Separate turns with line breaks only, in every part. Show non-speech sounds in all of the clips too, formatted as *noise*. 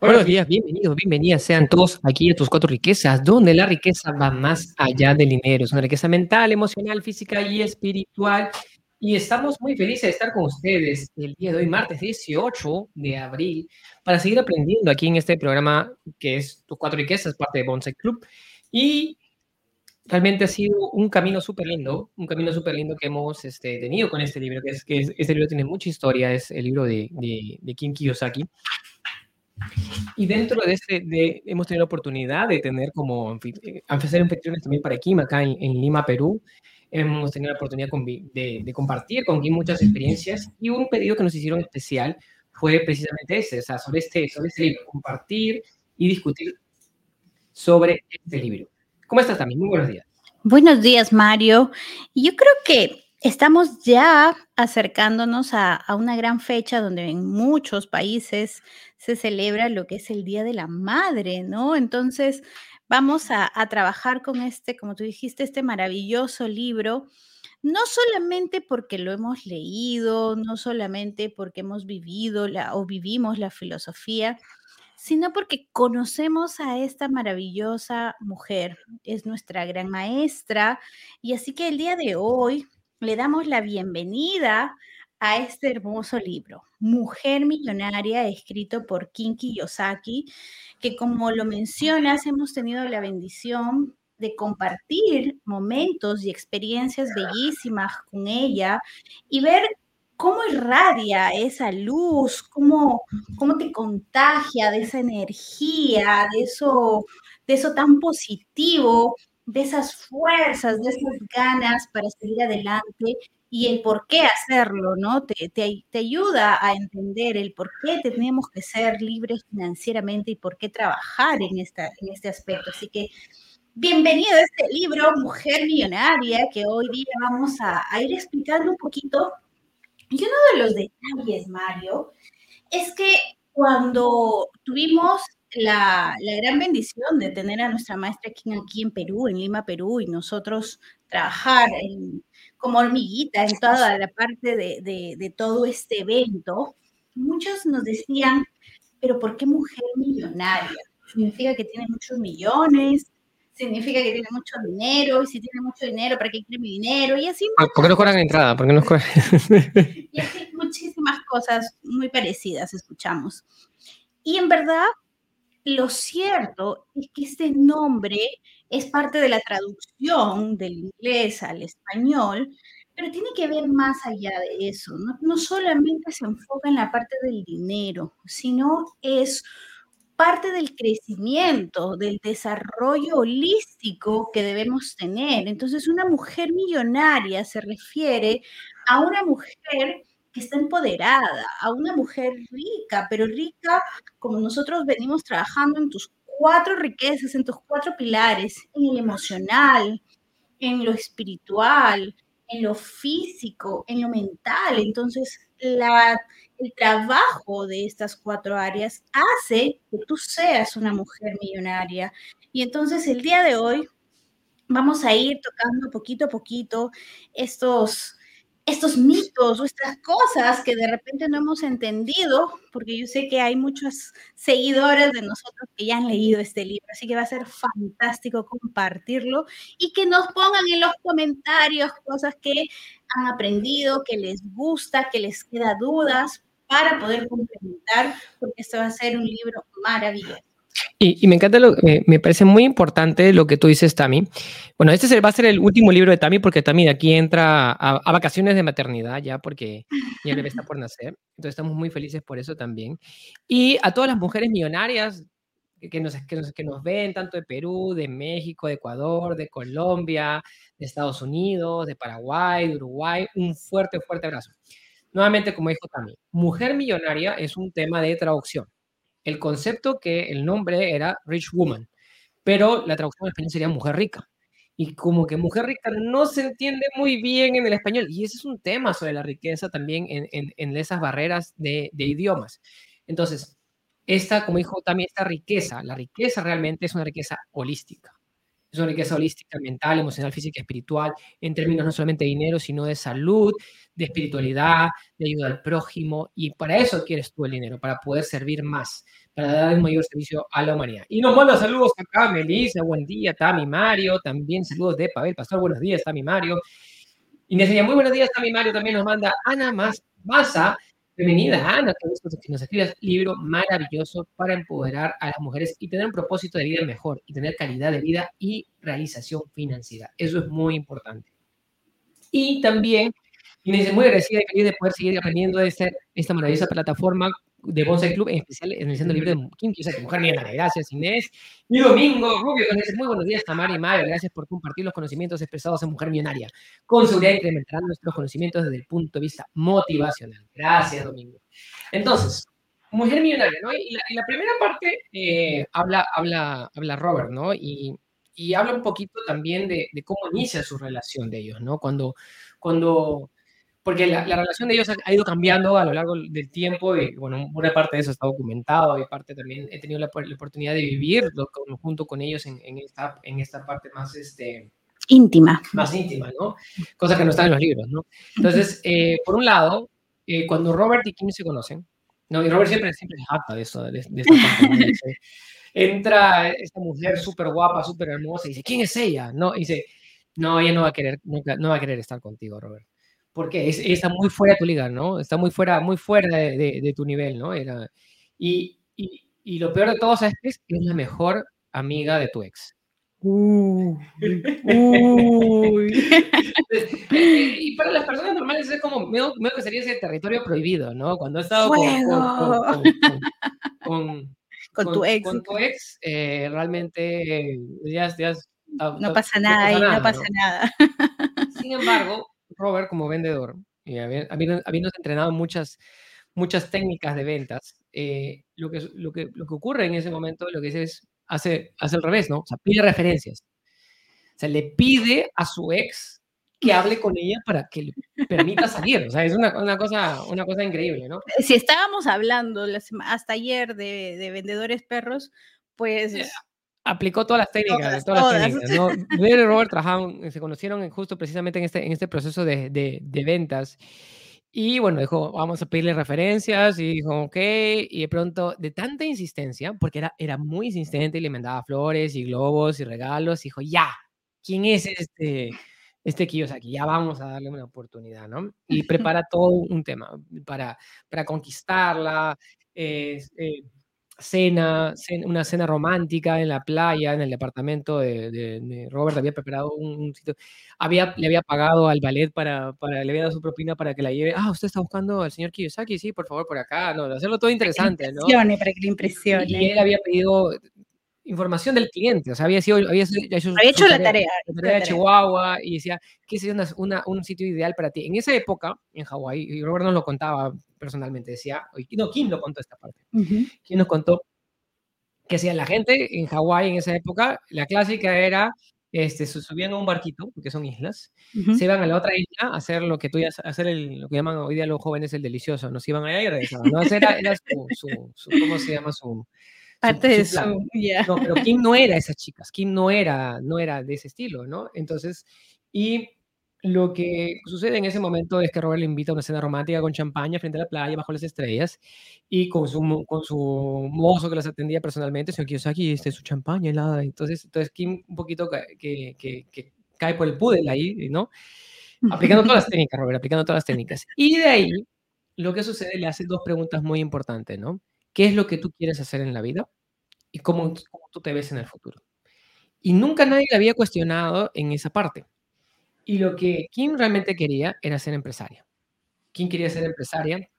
Buenos días, bienvenidos, bienvenidas sean todos aquí a tus cuatro riquezas, donde la riqueza va más allá del dinero, es una riqueza mental, emocional, física y espiritual. Y estamos muy felices de estar con ustedes el día de hoy, martes 18 de abril, para seguir aprendiendo aquí en este programa que es Tus Cuatro Riquezas, parte de Bonsai Club. Y realmente ha sido un camino súper lindo, un camino súper lindo que hemos este, tenido con este libro, que es que este libro tiene mucha historia, es el libro de, de, de Kim Kiyosaki. Y dentro de este, de, hemos tenido la oportunidad de tener como eh, hacer anfitriones también para Kim acá en, en, Lima, Perú. Hemos tenido la oportunidad de, de, compartir con Kim muchas experiencias y un pedido que nos hicieron especial fue precisamente ese, o sea, sobre este, sobre este libro, compartir y discutir sobre este libro. ¿Cómo estás también? Muy buenos días.
Buenos días, Mario. Yo creo que Estamos ya acercándonos a, una gran fecha donde en muchos países se celebra lo que es el Día de la Madre, ¿no? Entonces, vamos a, trabajar con este, como tú dijiste, este maravilloso libro, no solamente porque lo hemos leído, no solamente porque hemos vivido o vivimos la filosofía, sino porque conocemos a esta maravillosa mujer, es nuestra gran maestra, y así que el día de hoy le damos la bienvenida a este hermoso libro, Mujer Millonaria, escrito por Kinki Yosaki, que como lo mencionas, hemos tenido la bendición de compartir momentos y experiencias bellísimas con ella y ver cómo irradia esa luz, cómo, cómo te contagia de esa energía, de eso, de eso tan positivo de esas fuerzas, de esas ganas para seguir adelante y el por qué hacerlo, ¿no? Te, te, te, ayuda a entender el por qué tenemos que ser libres financieramente y por qué trabajar en, esta, en este aspecto. Así que bienvenido a este libro, Mujer Millonaria, que hoy día vamos a, a ir explicando un poquito. Y uno de los detalles, Mario, es que cuando tuvimos la, la, gran bendición de tener a nuestra maestra aquí, aquí en Perú, en Lima, Perú, y nosotros trabajar en, como hormiguita en toda la parte de, de, de, todo este evento, muchos nos decían, pero ¿por qué mujer millonaria? Significa que tiene muchos millones, significa que tiene mucho dinero, y si tiene mucho dinero, ¿para qué quiere mi dinero? Y así.
¿Por qué no cobran entrada? ¿Por qué no cobran? *laughs*
y así muchísimas cosas muy parecidas escuchamos. Y en verdad, lo cierto es que este nombre es parte de la traducción del inglés al español, pero tiene que ver más allá de eso. No, no solamente se enfoca en la parte del dinero, sino es parte del crecimiento, del desarrollo holístico que debemos tener. Entonces, una mujer millonaria se refiere a una mujer que está empoderada, a una mujer rica, pero rica como nosotros venimos trabajando en tus cuatro riquezas, en tus cuatro pilares, en el emocional, en lo espiritual, en lo físico, en lo mental. Entonces, la, el trabajo de estas cuatro áreas hace que tú seas una mujer millonaria. Y entonces el día de hoy vamos a ir tocando poquito a poquito estos estos mitos o estas cosas que de repente no hemos entendido, porque yo sé que hay muchos seguidores de nosotros que ya han leído este libro, así que va a ser fantástico compartirlo y que nos pongan en los comentarios cosas que han aprendido, que les gusta, que les queda dudas para poder complementar, porque esto va a ser un libro maravilloso.
Y, y, me encanta, lo, me, me, parece muy importante lo que tú dices, Tami. Bueno, este va a ser el último libro de Tami porque Tami de aquí entra a, a, vacaciones de maternidad ya porque ya le está por nacer. Entonces estamos muy felices por eso también. Y a todas las mujeres millonarias que nos, que nos, que nos ven, tanto de Perú, de México, de Ecuador, de Colombia, de Estados Unidos, de Paraguay, de Uruguay, un fuerte, fuerte abrazo. Nuevamente, como dijo Tami, mujer millonaria es un tema de traducción el concepto que el nombre era Rich Woman, pero la traducción en español sería mujer rica. Y como que mujer rica no se entiende muy bien en el español. Y ese es un tema sobre la riqueza también en, en, en esas barreras de, de, idiomas. Entonces, esta, como dijo también, esta riqueza, la riqueza realmente es una riqueza holística. Es una riqueza holística, mental, emocional, física, espiritual, en términos no solamente de dinero, sino de salud, de espiritualidad, de ayuda al prójimo, y para eso quieres tú el dinero, para poder servir más, para dar un mayor servicio a la humanidad. Y nos manda saludos acá, Melissa, buen día, Tami Mario, también saludos de Pavel Pastor, buenos días, Tami Mario. Y decía, muy buenos días, Tami Mario, también nos manda Ana Massa, Bienvenida, Ana, que nos escribas libro maravilloso para empoderar a las mujeres y tener un propósito de vida mejor y tener calidad de vida y realización financiera. Eso es muy importante. Y también, me dice, muy agradecida de poder seguir aprendiendo de esta maravillosa plataforma de Bonsai Club, en especial en el libro de Kim, que es mujer mía. Gracias, Inés. Y Domingo Rubio, que muy buenos días, Tamara y Mario. Gracias por compartir los conocimientos expresados en Mujer Millonaria. Con seguridad incrementarán nuestros conocimientos desde el punto de vista motivacional. Gracias, Domingo. Entonces, Mujer Millonaria, ¿no? Y la, primera parte eh, habla, habla, habla Robert, ¿no? Y, y habla un poquito también de, de, cómo inicia su relación de ellos, ¿no? Cuando, cuando porque la, relación de ellos ha, ido cambiando a lo largo del tiempo y, bueno, una parte de eso está documentado y parte también he tenido la, oportunidad de vivir junto con ellos en, en, esta, en esta parte más, este,
íntima.
Más íntima, ¿no? Cosa que no está en los libros, ¿no? Entonces, eh, por un lado, eh, cuando Robert y Kim se conocen, no, y Robert siempre, siempre se jacta de eso, de, esta parte, entra esta mujer súper guapa, súper hermosa y dice, ¿quién es ella? No, y dice, no, ella no va a querer, no va a querer estar contigo, Robert porque es, está muy fuera de tu liga, ¿no? Está muy fuera, muy fuera de, de, tu nivel, ¿no? Era, y, y, y, lo peor de todo, ¿sabes qué es? Es la mejor amiga de tu ex.
Uh,
y para las personas normales es como, medio, que sería ese territorio prohibido, ¿no? Cuando has estado con, con,
con, tu ex.
Con tu ex, eh, realmente ya, ya,
no pasa nada ahí, no pasa nada.
Sin embargo, Robert como vendedor, y habiendo, entrenado muchas, muchas técnicas de ventas, eh, lo, que, lo, que, lo que ocurre en ese momento, lo que dice es, hace, hace al revés, ¿no? O sea, pide referencias. O sea, le pide a su ex que hable con ella para que le permita salir. O sea, es una, una cosa, una cosa increíble, ¿no?
Si estábamos hablando hasta ayer de, de vendedores perros, pues
aplicó todas las técnicas, todas, las técnicas, ¿no? y Robert trabajaron, se conocieron justo precisamente en este, en este proceso de, de, de, ventas. Y bueno, dijo, vamos a pedirle referencias y dijo, ok, y de pronto, de tanta insistencia, porque era, era muy insistente y le mandaba flores y globos y regalos, dijo, ya, ¿quién es este, este Kiyosaki? Ya vamos a darle una oportunidad, ¿no? Y *laughs* prepara todo un tema para, para conquistarla. Eh, eh, cena, una cena romántica en la playa, en el departamento de, Robert, había preparado un, sitio, había, le había pagado al ballet para, para, le había dado su propina para que la lleve, ah, usted está buscando al señor Kiyosaki, sí, por favor, por acá, no, hacerlo todo interesante, ¿no?
Para que le impresione.
Y él había pedido información del cliente, o sea, había, sido, había,
hecho, la tarea,
la tarea de Chihuahua y decía, ¿qué sería una, un sitio ideal para ti? En esa época, en Hawái, y Robert nos lo contaba personalmente, decía, no, ¿quién lo contó esta parte? ¿Quién nos contó que hacía la gente en Hawái en esa época? La clásica era, este, subían a un barquito, porque son islas, se iban a la otra isla a hacer lo que tú hacer el, lo que llaman hoy día los jóvenes el delicioso, nos iban allá y regresaban, ¿no? Era, era su, su, ¿cómo se llama? Su,
parte de su,
No, pero Kim no era esas chicas, *laughs* Kim no era, no era de ese estilo, ¿no? Entonces, y lo que sucede en ese momento es que Robert le invita a una cena romántica con champaña frente a la playa, bajo las estrellas, y con su, con su mozo que las atendía personalmente, señor Kiyosaki, este, su champaña helada. Entonces, entonces Kim un poquito que, que, que, cae por el pudel ahí, ¿no? Aplicando todas las técnicas, Robert, aplicando todas las técnicas. Y de ahí, lo que sucede, le hace dos preguntas muy importantes, ¿no? ¿Qué es lo que tú quieres hacer en la vida? Y cómo, cómo tú te ves en el futuro. Y nunca nadie le había cuestionado en esa parte. Y lo que Kim realmente quería era ser empresaria. Kim quería ser empresaria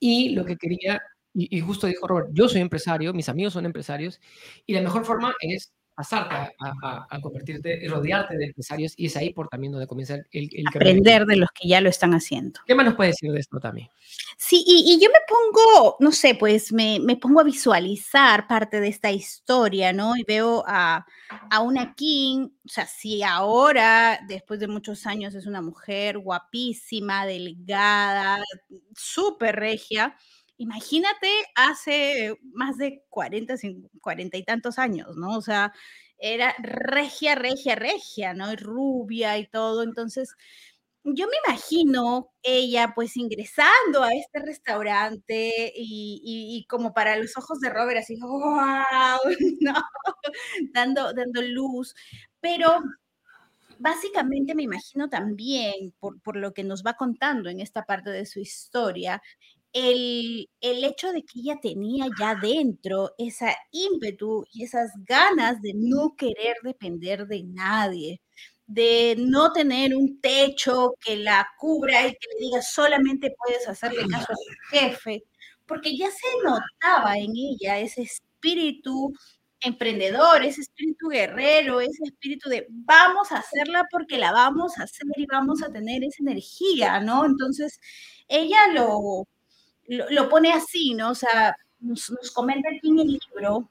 y lo que quería, y, justo dijo Robert, yo soy empresario, mis amigos son empresarios, y la mejor forma es pasarte a, a, convertirte y rodearte de empresarios, y es ahí por también donde comienza el, el
Aprender de los que ya lo están haciendo.
¿Qué más nos puede decir de esto también?
Sí, y, yo me pongo, no sé, pues me, me, pongo a visualizar parte de esta historia, ¿no? Y veo a, a una King, o sea, si ahora, después de muchos años, es una mujer guapísima, delgada, súper regia, Imagínate hace más de 40, 40 y tantos años, ¿no? O sea, era regia, regia, regia, ¿no? Y rubia y todo. Entonces, yo me imagino ella pues ingresando a este restaurante y, como para los ojos de Robert así, wow, *laughs* no, dando, dando luz, pero básicamente me imagino también, por, lo que nos va contando en esta parte de su historia, el, el, hecho de que ella tenía ya dentro esa ímpetu y esas ganas de no querer depender de nadie, de no tener un techo que la cubra y que le diga solamente puedes hacerle caso a tu jefe, porque ya se notaba en ella ese espíritu emprendedor, ese espíritu guerrero, ese espíritu de vamos a hacerla porque la vamos a hacer y vamos a tener esa energía, ¿no? Entonces, ella lo, lo, pone así, ¿no? O sea, nos, nos comenta aquí en el libro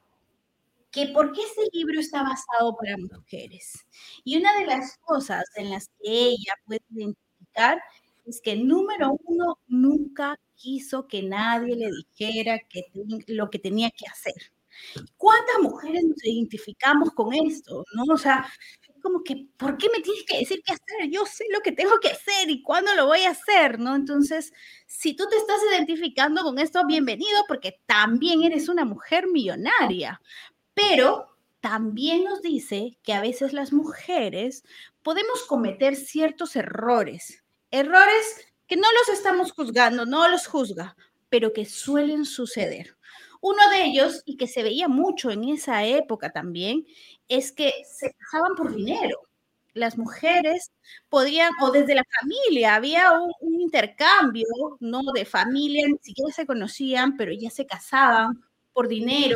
que por qué este libro está basado para mujeres. Y una de las cosas en las que ella puede identificar es que número uno, nunca quiso que nadie le dijera que lo que tenía que hacer. ¿Cuántas mujeres nos identificamos con esto? ¿no? O sea, como que, ¿por qué me tienes que decir qué hacer? Yo sé lo que tengo que hacer y cuándo lo voy a hacer, ¿no? Entonces, si tú te estás identificando con esto, bienvenido, porque también eres una mujer millonaria. Pero también nos dice que a veces las mujeres podemos cometer ciertos errores, errores que no los estamos juzgando, no los juzga, pero que suelen suceder. Uno de ellos, y que se veía mucho en esa época también, es que se casaban por dinero. Las mujeres podían, o desde la familia, había un, intercambio, ¿no? De familia, ni siquiera se conocían, pero ya se casaban por dinero,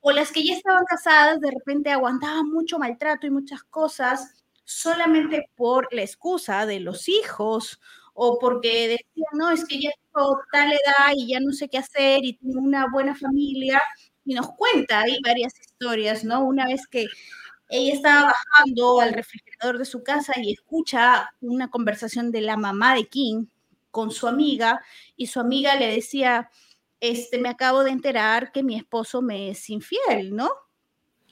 o las que ya estaban casadas de repente aguantaban mucho maltrato y muchas cosas solamente por la excusa de los hijos o porque decían, no, es que ya tengo tal edad y ya no sé qué hacer y tengo una buena familia. Y nos cuenta ahí varias historias, ¿no? Una vez que ella estaba bajando al refrigerador de su casa y escucha una conversación de la mamá de King con su amiga y su amiga le decía, este, me acabo de enterar que mi esposo me es infiel, ¿no?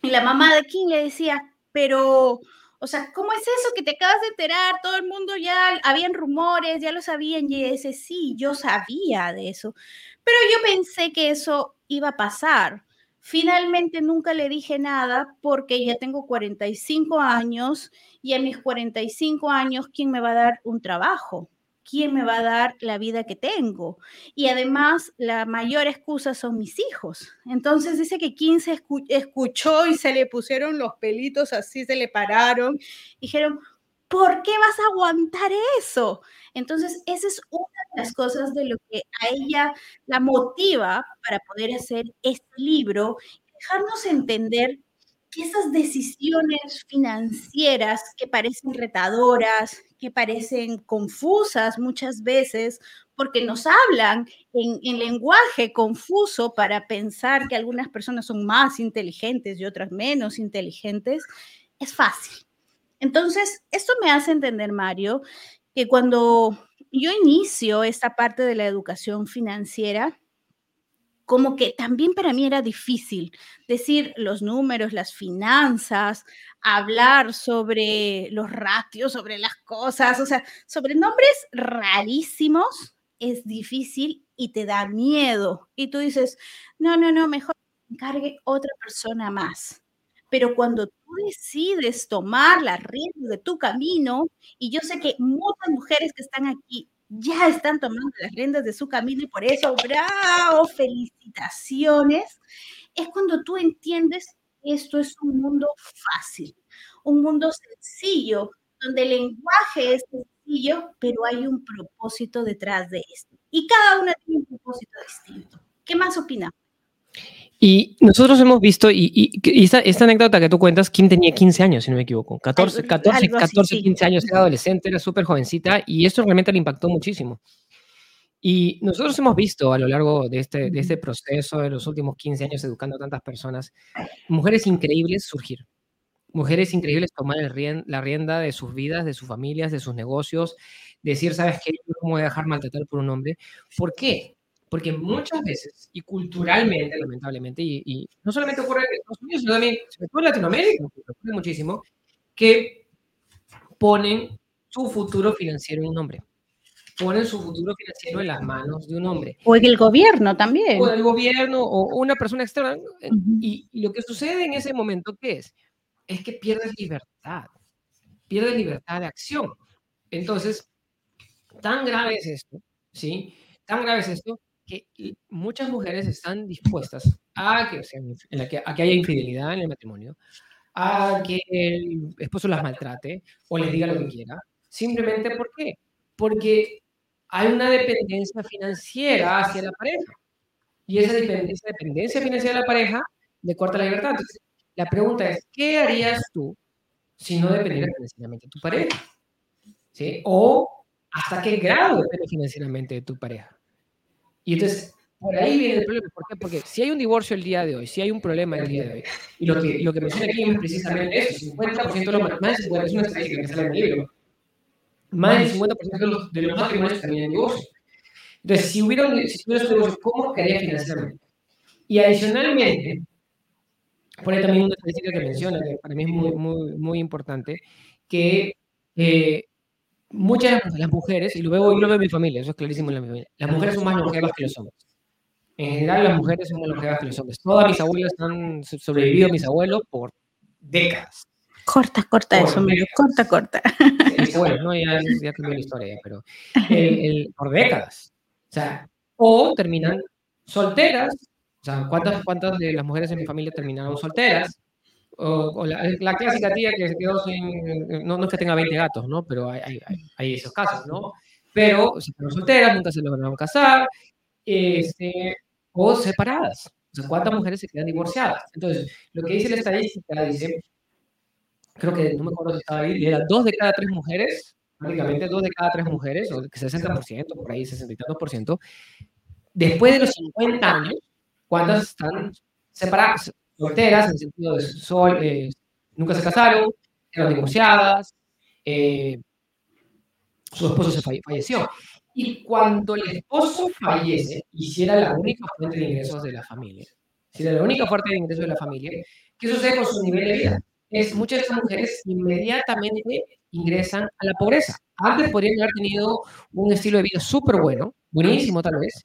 Y la mamá de King le decía, pero, o sea, ¿cómo es eso que te acabas de enterar? Todo el mundo ya, habían rumores, ya lo sabían, y ese sí, yo sabía de eso, pero yo pensé que eso iba a pasar. Finalmente nunca le dije nada porque ya tengo 45 años y a mis 45 años, ¿quién me va a dar un trabajo? ¿Quién me va a dar la vida que tengo? Y además, la mayor excusa son mis hijos. Entonces dice que 15 escuchó y se le pusieron los pelitos así, se le pararon. Dijeron, ¿por qué vas a aguantar eso? Entonces, esa es una de las cosas de lo que a ella la motiva para poder hacer este libro, dejarnos entender que esas decisiones financieras que parecen retadoras, que parecen confusas muchas veces, porque nos hablan en, en, lenguaje confuso para pensar que algunas personas son más inteligentes y otras menos inteligentes, es fácil. Entonces, esto me hace entender, Mario, que cuando yo inicio esta parte de la educación financiera, como que también para mí era difícil decir los números, las finanzas, hablar sobre los ratios, sobre las cosas, o sea, sobre nombres rarísimos es difícil y te da miedo. Y tú dices, no, no, no, mejor encargue otra persona más. Pero cuando tú decides tomar las riendas de tu camino, y yo sé que muchas mujeres que están aquí ya están tomando las riendas de su camino y por eso, bravo, felicitaciones, es cuando tú entiendes que esto es un mundo fácil, un mundo sencillo, donde el lenguaje es sencillo, pero hay un propósito detrás de esto. Y cada una tiene un propósito distinto. ¿Qué más opina?
Y nosotros hemos visto, y, esta, anécdota que tú cuentas, Kim tenía 15 años, si no me equivoco, 14, 14, 14 15 años, era adolescente, era súper jovencita, y esto realmente le impactó muchísimo. Y nosotros hemos visto a lo largo de este, de este proceso, de los últimos 15 años educando a tantas personas, mujeres increíbles surgir. Mujeres increíbles tomar el la rienda de sus vidas, de sus familias, de sus negocios, decir, ¿sabes qué? Yo no me voy a dejar maltratar por un hombre. ¿Por qué? Porque muchas veces, y culturalmente, lamentablemente, y, no solamente ocurre en Estados Unidos, sino también, en Latinoamérica, ocurre muchísimo, que ponen su futuro financiero en un hombre. Ponen su futuro financiero en las manos de un hombre.
O en el gobierno también.
O el gobierno, o una persona externa. y, y, lo que sucede en ese momento, ¿qué es? Es que pierdes libertad. Pierdes libertad de acción. Entonces, tan grave es esto, ¿sí? Tan grave es esto que muchas mujeres están dispuestas a que, que, a que haya infidelidad en el matrimonio, a que el esposo las maltrate o les diga lo que quiera. Simplemente ¿por qué? Porque hay una dependencia financiera hacia la pareja. Y esa dependencia, dependencia financiera de la pareja le corta la libertad. Entonces, la pregunta es, ¿qué harías tú si no dependieras financieramente de tu pareja? ¿Sí? O hasta qué grado depende financieramente de tu pareja. Y entonces, por ahí viene el problema. ¿Por qué? Porque si hay un divorcio el día de hoy, si hay un problema el día de hoy, y lo que, lo que menciona aquí es precisamente eso, 50% de los más es una estadística que sale en el libro, más del 50% de los, de los matrimonios terminan en divorcio. Entonces, si hubiera un, si hubiera un divorcio, ¿cómo quedaría financieramente? Y adicionalmente, pone también una estadística que menciona, que para mí es muy, muy, muy importante, que eh, muchas de las mujeres, y lo veo, y lo veo en mi familia, eso es clarísimo en la familia, las mujeres son más longevas que los hombres. En general, las mujeres son más longevas que los hombres. Todas mis abuelas han sobrevivido, mis abuelos, por décadas.
Corta, corta eso, medio, corta, corta.
bueno, no, ya, ya cambió la historia, pero el, por décadas. O sea, o terminan solteras. O sea, ¿cuántas, ¿cuántas de las mujeres en mi familia terminaron solteras? O, la, clásica tía que se quedó sin, no, no es que tenga 20 gatos, ¿no? Pero hay, hay, hay esos casos, ¿no? Pero se quedaron solteras, nunca se lograron casar, este, o separadas. O sea, ¿cuántas mujeres se quedan divorciadas? Entonces, lo que dice la estadística dice, creo que, no me acuerdo si estaba ahí, era dos de cada tres mujeres, prácticamente dos de cada tres mujeres, o 60%, por ahí 62%, después de los 50 años, ¿cuántas están separadas? Solteras, en el sentido de sol, eh, nunca se casaron, eran divorciadas, eh, su esposo se falleció. Y cuando el esposo fallece, y si era la única fuente de ingresos de la familia, si era la única fuente de ingresos de la familia, ¿qué sucede con su nivel de vida? Es, muchas de esas mujeres inmediatamente ingresan a la pobreza. Antes podrían haber tenido un estilo de vida súper bueno, buenísimo tal vez,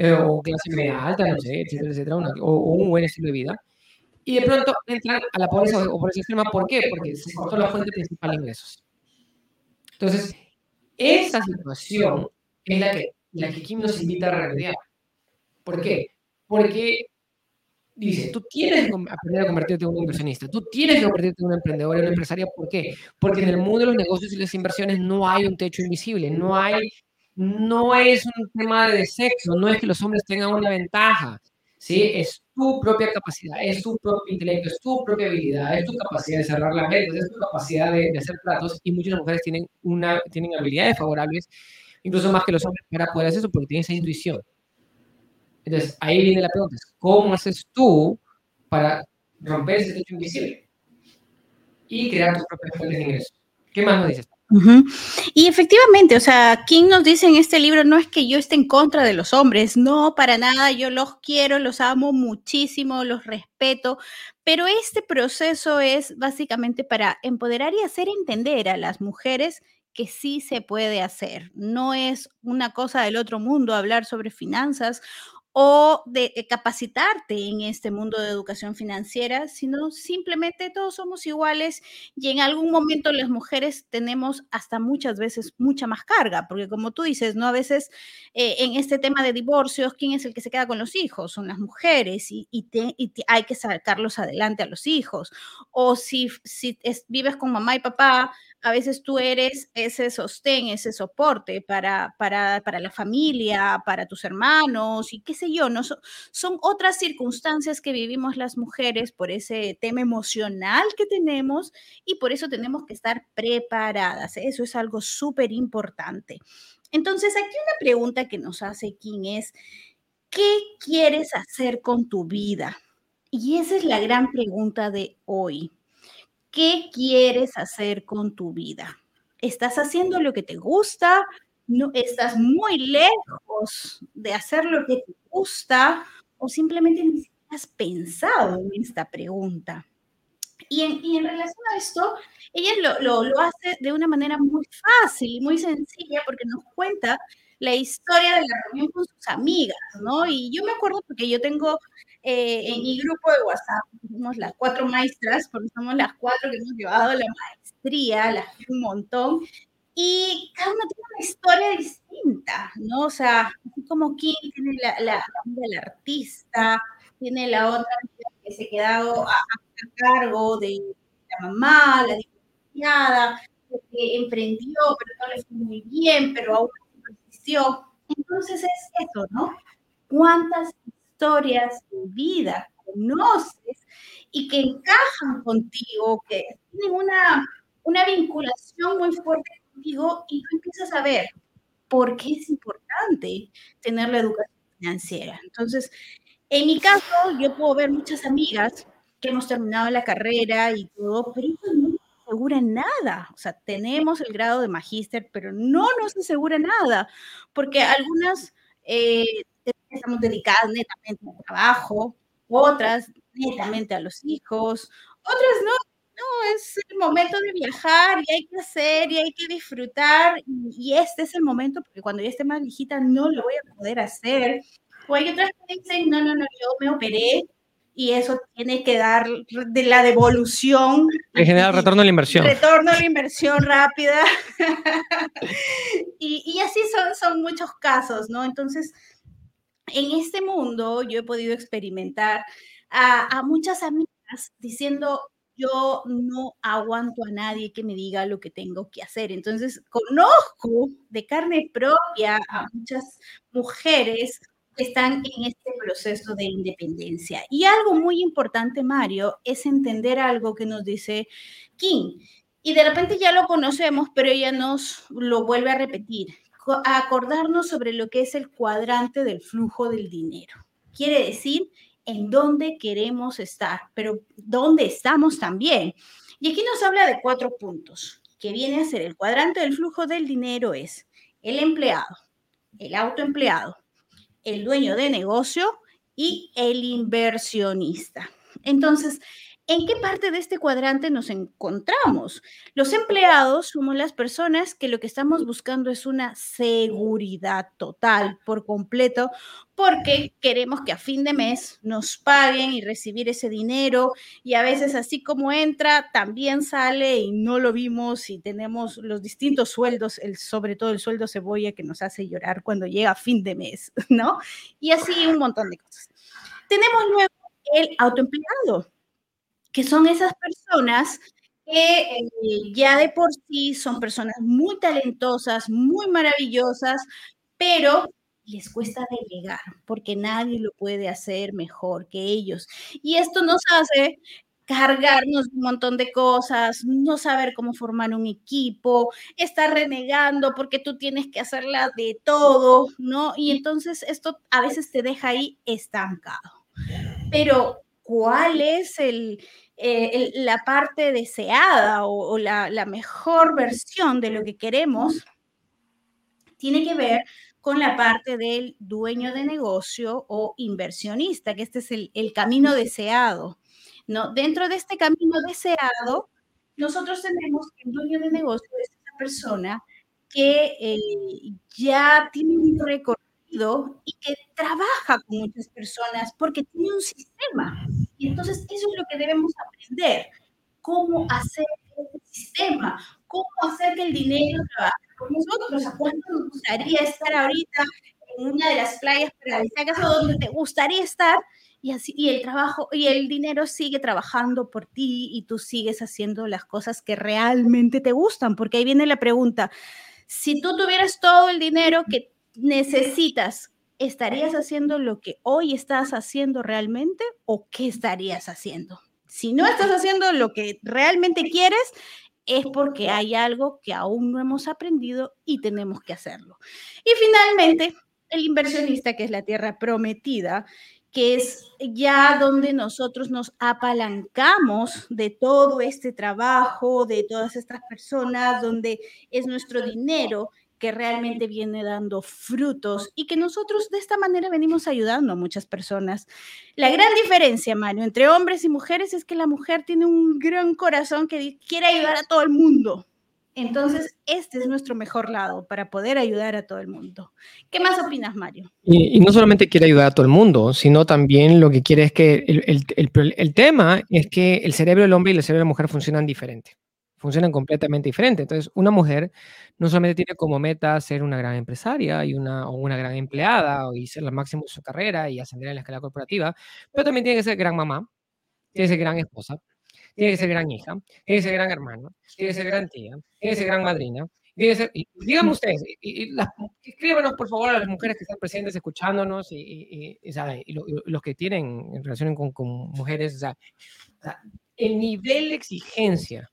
eh, o clase media alta, no sé, etcétera, etcétera, o, un buen estilo de vida, y de pronto entran a la pobreza o pobreza extrema. ¿Por qué? Porque se cortó la fuente principal de ingresos. Entonces, esa situación es la que, la que Kim nos invita a remediar. ¿Por qué? Porque dice, tú tienes que aprender a convertirte en un inversionista, tú tienes que convertirte en un emprendedor, en una empresaria. ¿Por qué? Porque en el mundo de los negocios y las inversiones no hay un techo invisible, no hay, no es un tema de sexo, no es que los hombres tengan una ventaja, ¿sí? Es tu propia capacidad, es tu propio intelecto, es tu propia habilidad, es tu capacidad de cerrar la mente, es tu capacidad de, hacer platos y muchas mujeres tienen, una, tienen habilidades favorables, incluso más que los hombres, para poder hacer eso porque tienen esa intuición. Entonces, ahí viene la pregunta, ¿cómo haces tú para romper ese techo invisible y crear tus propias fuentes de ingresos? ¿Qué más nos dices?
Y efectivamente, o sea, King nos dice en este libro, no es que yo esté en contra de los hombres, no, para nada, yo los quiero, los amo muchísimo, los respeto, pero este proceso es básicamente para empoderar y hacer entender a las mujeres que sí se puede hacer. No es una cosa del otro mundo hablar sobre finanzas o de eh, capacitarte en este mundo de educación financiera, sino simplemente todos somos iguales y en algún momento las mujeres tenemos hasta muchas veces mucha más carga, porque como tú dices, ¿no? A veces eh, en este tema de divorcios, ¿quién es el que se queda con los hijos? Son las mujeres y, hay que sacarlos adelante a los hijos. O si, si vives con mamá y papá, a veces tú eres ese sostén, ese soporte para la familia, para tus hermanos y qué sé yo, ¿no? son otras circunstancias que vivimos las mujeres por ese tema emocional que tenemos y por eso tenemos que estar preparadas. Eso es algo súper importante. Entonces, aquí una pregunta que nos hace King es, ¿qué quieres hacer con tu vida? Y esa es la gran pregunta de hoy. ¿Qué quieres hacer con tu vida? ¿Estás haciendo lo que te gusta? No estás muy lejos de hacer lo que te gusta o simplemente ni siquiera has pensado en esta pregunta. Y en, relación a esto, ella lo, lo, hace de una manera muy fácil y muy sencilla porque nos cuenta la historia de la reunión con sus amigas, ¿no? Y yo me acuerdo porque yo tengo eh, en mi grupo de WhatsApp, somos las cuatro maestras, porque somos las cuatro que hemos llevado la maestría, las un montón, y cada una tiene una historia distinta, ¿no? O sea, así como Kim tiene la, la, la, artista, tiene la otra que se ha quedado a, cargo de la mamá, la divorciada, que emprendió, pero no le fue muy bien, pero aún persistió. Entonces es eso, ¿no? ¿Cuántas historias de vida conoces y que encajan contigo, que tienen una, una vinculación muy fuerte contigo y tú empiezas a ver por qué es importante tener la educación financiera? Entonces, en mi caso, yo puedo ver muchas amigas que hemos terminado la carrera y todo, pero eso no nos asegura nada. O sea, tenemos el grado de magíster, pero no nos asegura nada, porque algunas eh, estamos dedicadas netamente al trabajo, otras netamente a los hijos, otras no. No, es el momento de viajar y hay que hacer y hay que disfrutar y, este es el momento porque cuando ya esté más viejita no lo voy a poder hacer o hay otras que dicen, no, no, no, yo me operé y eso tiene que dar de la devolución.
En general, retorno a la inversión.
Retorno a la inversión rápida. *laughs* y, y, así son, son muchos casos, ¿no? Entonces, en este mundo yo he podido experimentar a, a muchas amigas diciendo, yo no aguanto a nadie que me diga lo que tengo que hacer. Entonces, conozco de carne propia a muchas mujeres están en este proceso de independencia. Y algo muy importante, Mario, es entender algo que nos dice King. Y de repente ya lo conocemos, pero ella nos lo vuelve a repetir, a acordarnos sobre lo que es el cuadrante del flujo del dinero. Quiere decir en dónde queremos estar, pero dónde estamos también. Y aquí nos habla de cuatro puntos, que viene a ser el cuadrante del flujo del dinero es el empleado, el autoempleado, el dueño de negocio y el inversionista. Entonces, ¿En qué parte de este cuadrante nos encontramos? Los empleados somos las personas que lo que estamos buscando es una seguridad total, por completo, porque queremos que a fin de mes nos paguen y recibir ese dinero y a veces así como entra, también sale y no lo vimos y tenemos los distintos sueldos, el, sobre todo el sueldo cebolla que nos hace llorar cuando llega a fin de mes, *laughs* ¿no? Y así un montón de cosas. Tenemos luego el autoempleado que son esas personas que eh, ya de por sí son personas muy talentosas, muy maravillosas, pero les cuesta delegar porque nadie lo puede hacer mejor que ellos. Y esto nos hace cargarnos un montón de cosas, no saber cómo formar un equipo, estar renegando porque tú tienes que hacerla de todo, ¿no? Y entonces esto a veces te deja ahí estancado. Pero, ¿cuál es el, eh, la parte deseada o, la, mejor versión de lo que queremos tiene que ver con la parte del dueño de negocio o inversionista, que este es el, camino deseado. ¿no? Dentro de este camino deseado, nosotros tenemos que el dueño de negocio es esa persona que eh, ya tiene un recorrido y que trabaja con muchas personas porque tiene un sistema. Y entonces eso es lo que debemos aprender, cómo hacer este sistema, cómo hacer que el dinero trabaje con nosotros. ¿A cuánto nos gustaría estar ahorita en una de las playas paradisíacas o donde te gustaría estar? Y, así, y el trabajo y el dinero sigue trabajando por ti y tú sigues haciendo las cosas que realmente te gustan, porque ahí viene la pregunta, si tú tuvieras todo el dinero que necesitas, ¿estarías haciendo lo que hoy estás haciendo realmente o qué estarías haciendo? Si no estás haciendo lo que realmente quieres, es porque hay algo que aún no hemos aprendido y tenemos que hacerlo. Y finalmente, el inversionista, que es la tierra prometida, que es ya donde nosotros nos apalancamos de todo este trabajo, de todas estas personas, donde es nuestro dinero que realmente viene dando frutos y que nosotros de esta manera venimos ayudando a muchas personas. La gran diferencia, Mario, entre hombres y mujeres es que la mujer tiene un gran corazón que quiere ayudar a todo el mundo. Entonces, este es nuestro mejor lado para poder ayudar a todo el mundo. ¿Qué más opinas, Mario?
Y, no solamente quiere ayudar a todo el mundo, sino también lo que quiere es que el, tema es que el cerebro del hombre y el cerebro de la mujer funcionan diferente, funcionan completamente diferente. Entonces, una mujer no solamente tiene como meta ser una gran empresaria y una, o una gran empleada y ser la máxima de su carrera y ascender en la escala corporativa, pero también tiene que ser gran mamá, tiene que ser gran esposa, tiene que ser gran hija, tiene que ser gran hermano, tiene que ser gran tía, tiene que ser gran madrina. Tiene que ser, y, díganme ustedes, y, escríbanos por favor a las mujeres que están presentes escuchándonos y, los que tienen en relación con, con mujeres, o sea, el nivel de exigencia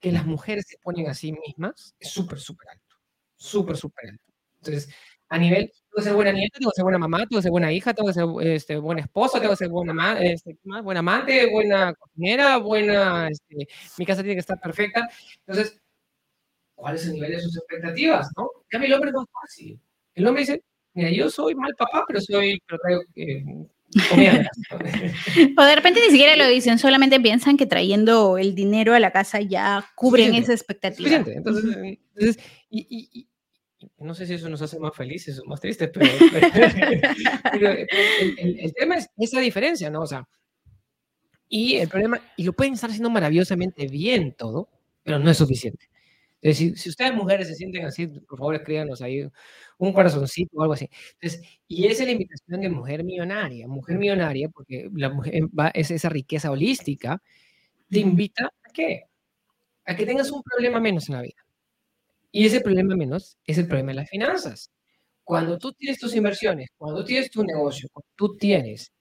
que las mujeres se ponen a sí mismas es súper, súper alto, súper, súper alto. Entonces, a nivel, tengo que ser buena nieta, tengo que ser buena mamá, tengo que ser buena hija, tengo que ser este, buena esposa, tengo que ser buena, este, buena amante, buena cocinera, buena, este, mi casa tiene que estar perfecta. Entonces, ¿cuál es el nivel de sus expectativas? ¿no? En el hombre es más fácil. El hombre dice, mira, yo soy mal papá, pero soy, pero traigo eh, *laughs*
o de repente ni siquiera lo dicen, solamente piensan que trayendo el dinero a la casa ya cubren esa expectativa.
Entonces, entonces y, no sé si eso nos hace más felices o más tristes, pero, *laughs* el, tema es esa diferencia, ¿no? O sea, y el problema, y lo pueden estar haciendo maravillosamente bien todo, pero no es suficiente. Es decir, si ustedes mujeres se sienten así, por favor escríbanos ahí un corazoncito o algo así. Entonces, y esa es la invitación de mujer millonaria, mujer millonaria, porque la mujer va, es esa riqueza holística, te invita a qué? A que tengas un problema menos en la vida. Y ese problema menos es el problema de las finanzas. Cuando tú tienes tus inversiones, cuando tienes tu negocio, cuando tú tienes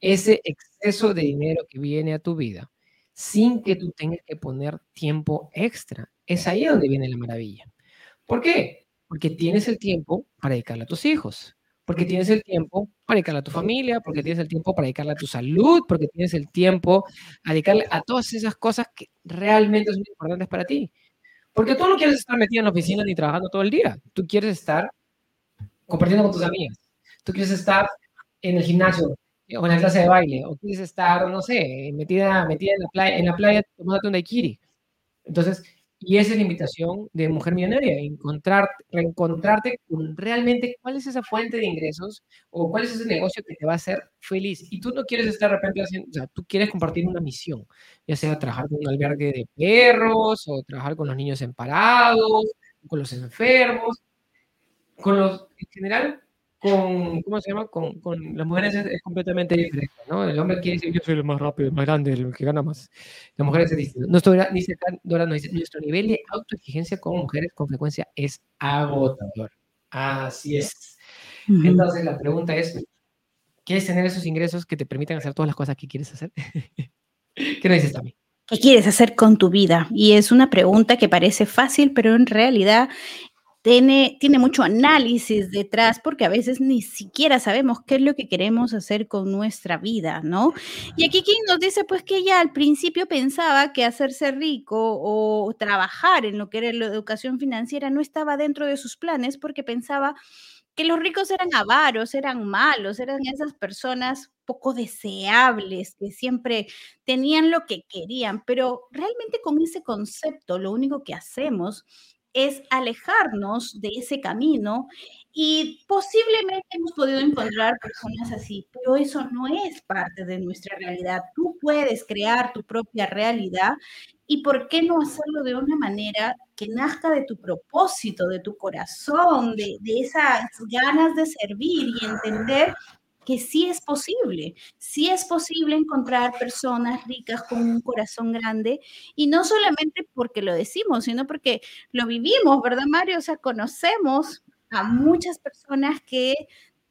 ese exceso de dinero que viene a tu vida, sin que tú tengas que poner tiempo extra, es ahí donde viene la maravilla. ¿Por qué? Porque tienes el tiempo para dedicarle a tus hijos, porque tienes el tiempo para dedicarle a tu familia, porque tienes el tiempo para dedicarle a tu salud, porque tienes el tiempo a dedicarle a todas esas cosas que realmente son importantes para ti. Porque tú no quieres estar metido en la oficina ni trabajando todo el día. Tú quieres estar compartiendo con tus amigas. Tú quieres estar en el gimnasio o en la clase de baile. O quieres estar, no sé, metida, metida en la playa, en la playa tomándote un daiquiri. Entonces, y esa es la invitación de Mujer Millonaria, encontrar, reencontrarte con realmente cuál es esa fuente de ingresos o cuál es ese negocio que te va a hacer feliz. Y tú no quieres estar de repente haciendo, o sea, tú quieres compartir una misión, ya sea trabajar con un albergue de perros o trabajar con los niños emparados, con los enfermos, con los, en general, con, ¿cómo se llama? Con, con las mujeres es, completamente diferente, ¿no? El hombre quiere decir, yo soy el más rápido, el más grande, el que gana más. Las mujeres es distinto. Nuestro, dice, Dora dice, nuestro nivel de autoexigencia como mujeres con frecuencia es agotador. Así es. Entonces la pregunta es, ¿quieres tener esos ingresos que te permitan hacer todas las cosas que quieres hacer? *laughs* ¿Qué nos dices también?
¿Qué quieres hacer con tu vida? Y es una pregunta que parece fácil, pero en realidad tiene, tiene mucho análisis detrás porque a veces ni siquiera sabemos qué es lo que queremos hacer con nuestra vida, ¿no? Y aquí quien nos dice pues que ella al principio pensaba que hacerse rico o trabajar en lo que era la educación financiera no estaba dentro de sus planes porque pensaba que los ricos eran avaros, eran malos, eran esas personas poco deseables, que siempre tenían lo que querían, pero realmente con ese concepto lo único que hacemos es alejarnos de ese camino y posiblemente hemos podido encontrar personas así, pero eso no es parte de nuestra realidad. Tú puedes crear tu propia realidad y por qué no hacerlo de una manera que nazca de tu propósito, de tu corazón, de, esas ganas de servir y entender que sí es posible, sí es posible encontrar personas ricas con un corazón grande y no solamente porque lo decimos, sino porque lo vivimos, ¿verdad, Mario? O sea, conocemos a muchas personas que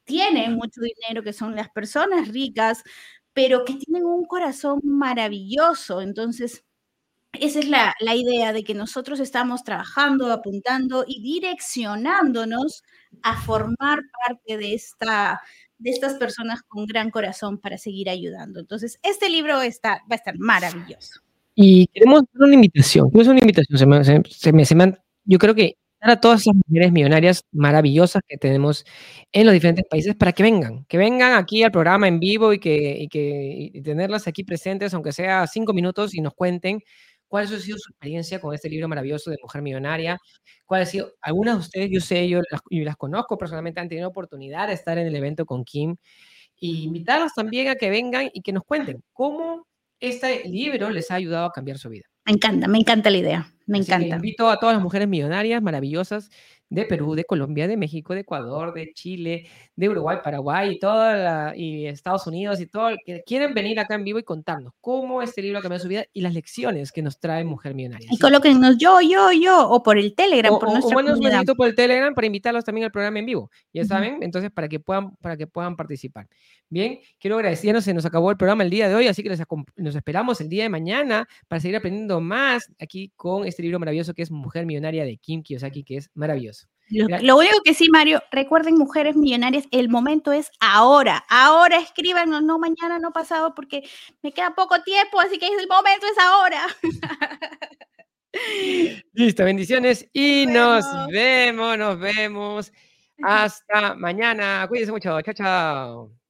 tienen mucho dinero, que son las personas ricas, pero que tienen un corazón maravilloso. Entonces, esa es la, la, idea de que nosotros estamos trabajando, apuntando y direccionándonos a formar parte de esta de estas personas con gran corazón para seguir ayudando. Entonces, este libro está, va a estar maravilloso.
Y queremos una invitación, es una invitación, se me, se, me, se me, yo creo que a todas esas mujeres millonarias maravillosas que tenemos en los diferentes países para que vengan, que vengan aquí al programa en vivo y que, y que tenerlas aquí presentes, aunque sea cinco minutos, y nos cuenten cuál ha sido su experiencia con este libro maravilloso de Mujer Millonaria, cuál ha sido, algunas de ustedes, yo sé, yo las, yo las conozco personalmente, han tenido oportunidad de estar en el evento con Kim, y invitarlos también a que vengan y que nos cuenten cómo este libro les ha ayudado a cambiar su vida.
Me encanta, me encanta la idea, me encanta.
invito a todas las mujeres millonarias, maravillosas, de Perú, de Colombia, de México, de Ecuador, de Chile, de Uruguay, Paraguay y, toda y Estados Unidos y todo, que quieren venir acá en vivo y contarnos cómo este libro cambió su vida y las lecciones que nos trae Mujer Millonaria.
Y colóquenos yo, yo, yo, o por el Telegram,
o,
por nuestra
o, por el Telegram para invitarlos también al programa en vivo, ya saben, entonces para que puedan, para que puedan participar. Bien, quiero agradecernos, se nos acabó el programa el día de hoy, así que nos esperamos el día de mañana para seguir aprendiendo más aquí con este libro maravilloso que es Mujer Millonaria de Kim Kiyosaki, que es maravilloso.
Lo, único que sí, Mario, recuerden, mujeres millonarias, el momento es ahora. Ahora escríbanos, no mañana, no pasado, porque me queda poco tiempo, así que el momento es ahora. *laughs*
Listo, bendiciones y nos vemos, nos vemos. *laughs* Hasta mañana. Cuídense mucho. Chao, chao.